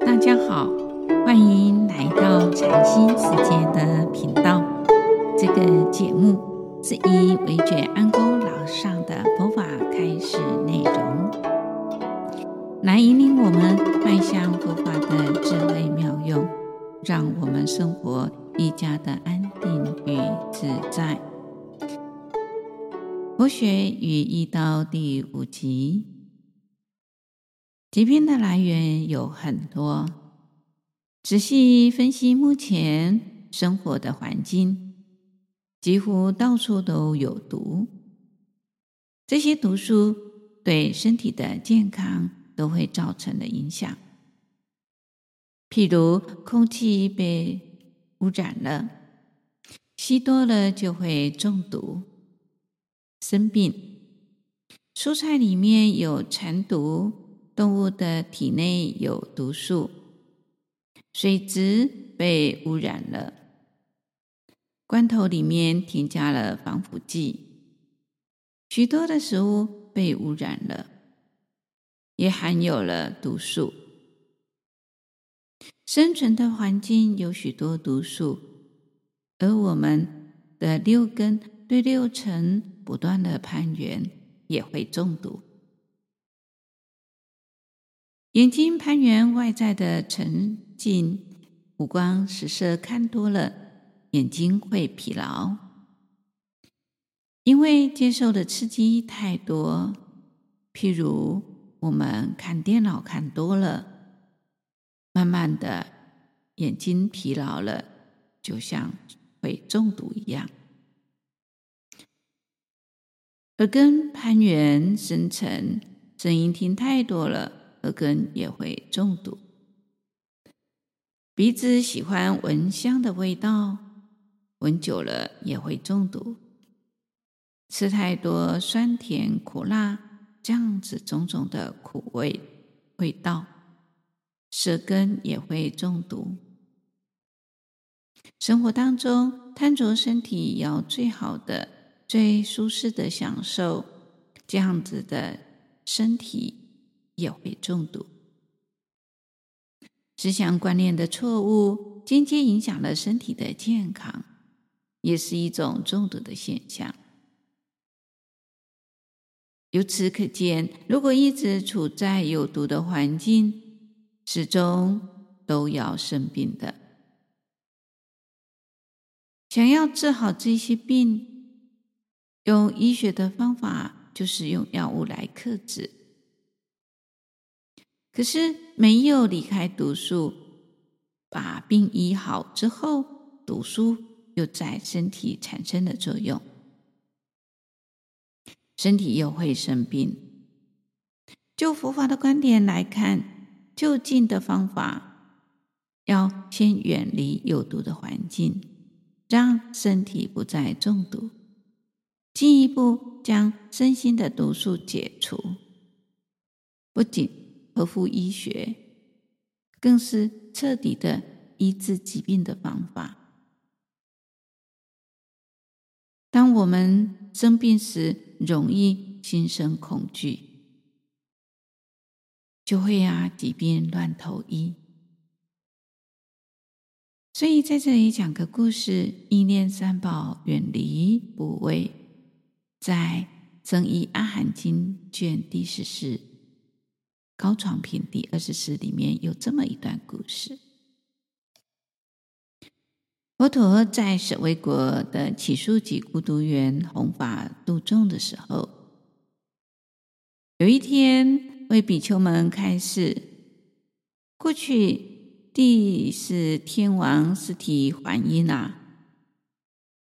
大家好，欢迎来到禅心世界的频道。这个节目是以惟觉安公老上的佛法开示内容，来引领我们迈向佛法的智慧妙用，让我们生活愈加的安定与自在。佛学与义道第五集。疾病的来源有很多，仔细分析目前生活的环境，几乎到处都有毒。这些毒素对身体的健康都会造成的影响。譬如空气被污染了，吸多了就会中毒、生病；蔬菜里面有残毒。动物的体内有毒素，水质被污染了，罐头里面添加了防腐剂，许多的食物被污染了，也含有了毒素。生存的环境有许多毒素，而我们的六根对六尘不断的攀缘，也会中毒。眼睛攀缘外在的沉静，五光十色看多了，眼睛会疲劳，因为接受的刺激太多。譬如我们看电脑看多了，慢慢的眼睛疲劳了，就像会中毒一样。耳根攀缘深沉，声音听太多了。耳根也会中毒，鼻子喜欢闻香的味道，闻久了也会中毒。吃太多酸甜苦辣这样子种种的苦味味道，舌根也会中毒。生活当中贪着身体要最好的、最舒适的享受，这样子的身体。也会中毒，思想观念的错误，间接影响了身体的健康，也是一种中毒的现象。由此可见，如果一直处在有毒的环境，始终都要生病的。想要治好这些病，用医学的方法，就是用药物来克制。可是没有离开毒素，把病医好之后，毒素又在身体产生了作用，身体又会生病。就佛法的观点来看，就近的方法，要先远离有毒的环境，让身体不再中毒，进一步将身心的毒素解除，不仅。合乎医学，更是彻底的医治疾病的方法。当我们生病时，容易心生恐惧，就会啊疾病乱投医。所以在这里讲个故事：意念三宝远离怖畏，在《增壹阿含经》卷第十四。高床品第二十四里面有这么一段故事：佛陀在舍卫国的只树给孤独园弘法度众的时候，有一天为比丘们开示，过去第四天王尸提桓因啊，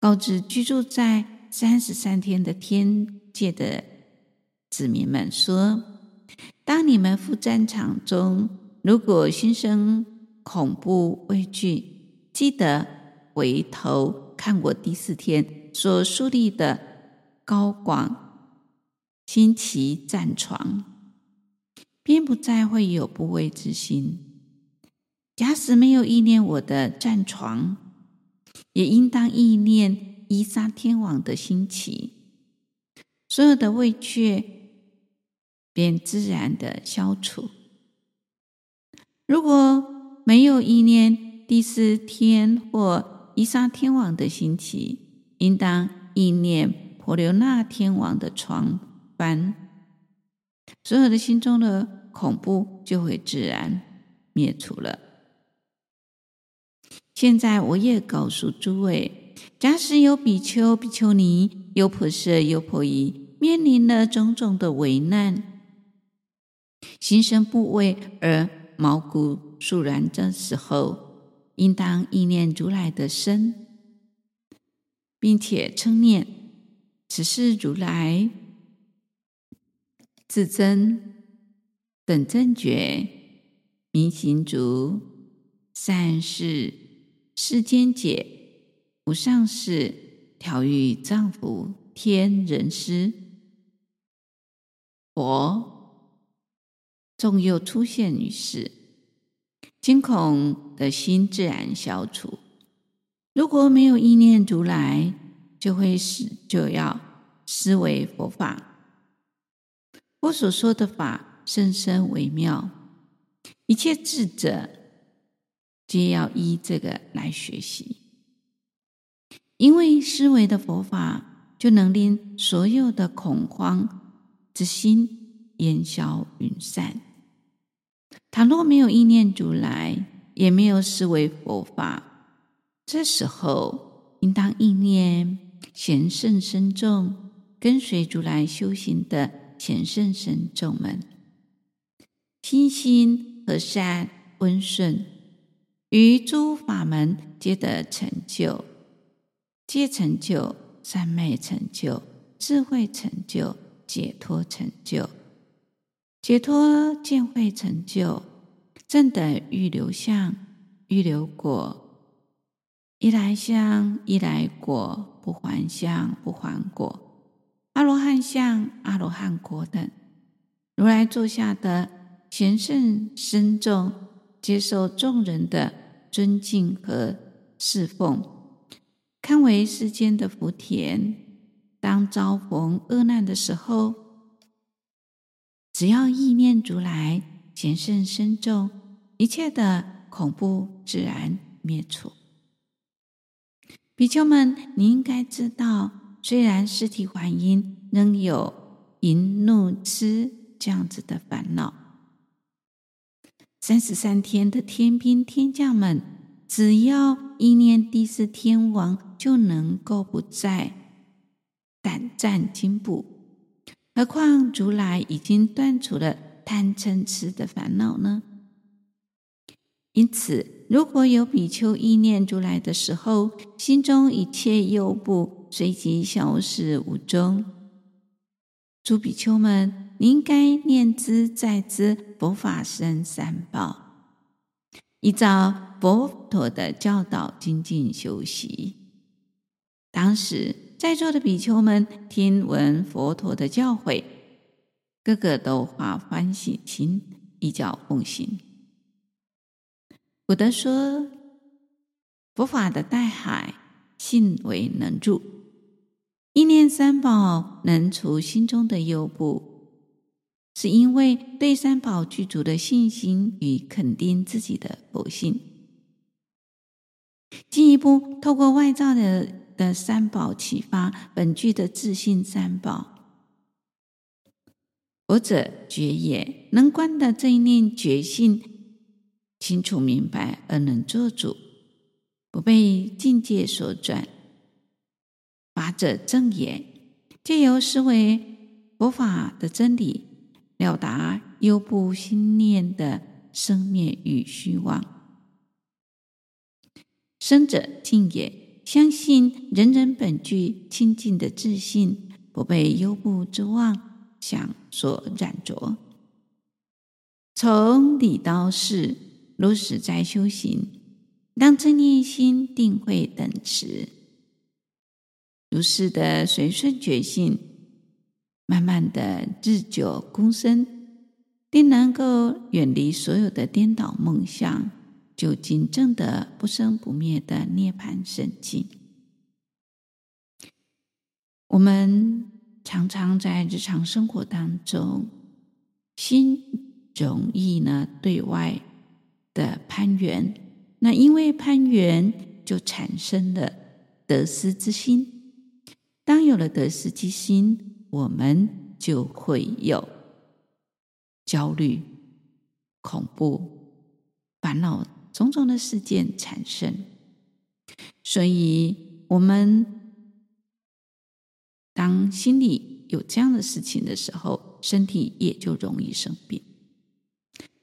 告知居住在三十三天的天界的子民们说。当你们赴战场中，如果心生恐怖畏惧，记得回头看我第四天所树立的高广新奇战床，便不再会有不畏之心。假使没有意念我的战床，也应当意念伊沙天王的新奇，所有的畏惧。便自然的消除。如果没有意念第四天或伊沙天王的兴起，应当意念婆留那天王的床幡，所有的心中的恐怖就会自然灭除了。现在我也告诉诸位，假使有比丘、比丘尼、优婆舍、优婆夷，面临了种种的危难，心生怖畏而毛骨肃然的时候，应当意念如来的身，并且称念：“此是如来自真等正觉明行足善事世间解无上士调御丈夫天人师。佛，纵又出现于世，惊恐的心自然消除。如果没有意念如来，就会是就要思维佛法。我所说的法甚深微妙，一切智者皆要依这个来学习，因为思维的佛法就能令所有的恐慌之心烟消云散。倘若没有意念如来，也没有思维佛法，这时候应当意念贤圣僧众，跟随如来修行的贤圣僧众们，心性和善温顺，于诸法门皆得成就，皆成就三昧成就、智慧成就。解脱成就，解脱见慧成就，正等预流相、预流果，一来相、一来果，不还相、不还果，阿罗汉相、阿罗汉果等。如来座下的贤圣僧众，接受众人的尊敬和侍奉，堪为世间的福田。当遭逢厄难的时候，只要意念如来贤圣深重，一切的恐怖自然灭除。比丘们，你应该知道，虽然尸体还阴仍有淫怒痴这样子的烦恼，三十三天的天兵天将们，只要意念第四天王，就能够不再。胆战惊怖，何况如来已经断除了贪嗔痴的烦恼呢？因此，如果有比丘意念如来的时候，心中一切忧怖随即消失无踪。诸比丘们，你应该念兹在兹佛法僧三宝，依照佛陀的教导精进修习。当时。在座的比丘们听闻佛陀的教诲，个个都发欢喜心，依教奉行。古德说：“佛法的大海，信为能入。意念三宝能除心中的忧怖，是因为对三宝具足的信心与肯定自己的佛性。进一步透过外道的。”的三宝启发本具的自信三宝，佛者觉也，能观的这一念觉性清楚明白而能做主，不被境界所转。法者正也，借由思维佛法的真理，了达忧怖心念的生灭与虚妄。生者净也。相信人人本具清净的自信，不被忧怖之妄想所染着。从理到事，如实在修行，当正念心、定慧等持，如是的随顺觉性，慢慢的日久功深，定能够远离所有的颠倒梦想。就近证得不生不灭的涅槃圣境。我们常常在日常生活当中，心容易呢对外的攀缘。那因为攀缘，就产生了得失之心。当有了得失之心，我们就会有焦虑、恐怖、烦恼种种的事件产生。所以，我们当心里有这样的事情的时候，身体也就容易生病。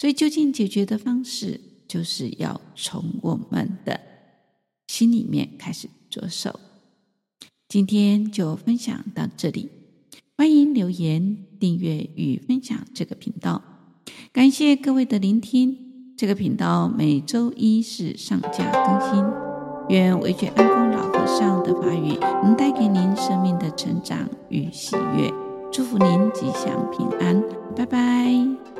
所以，究竟解决的方式，就是要从我们的心里面开始着手。今天就分享到这里，欢迎留言、订阅与分享这个频道。感谢各位的聆听。这个频道每周一是上架更新。愿维觉安公老和尚的法语能带给您生命的成长与喜悦。祝福您吉祥平安，拜拜。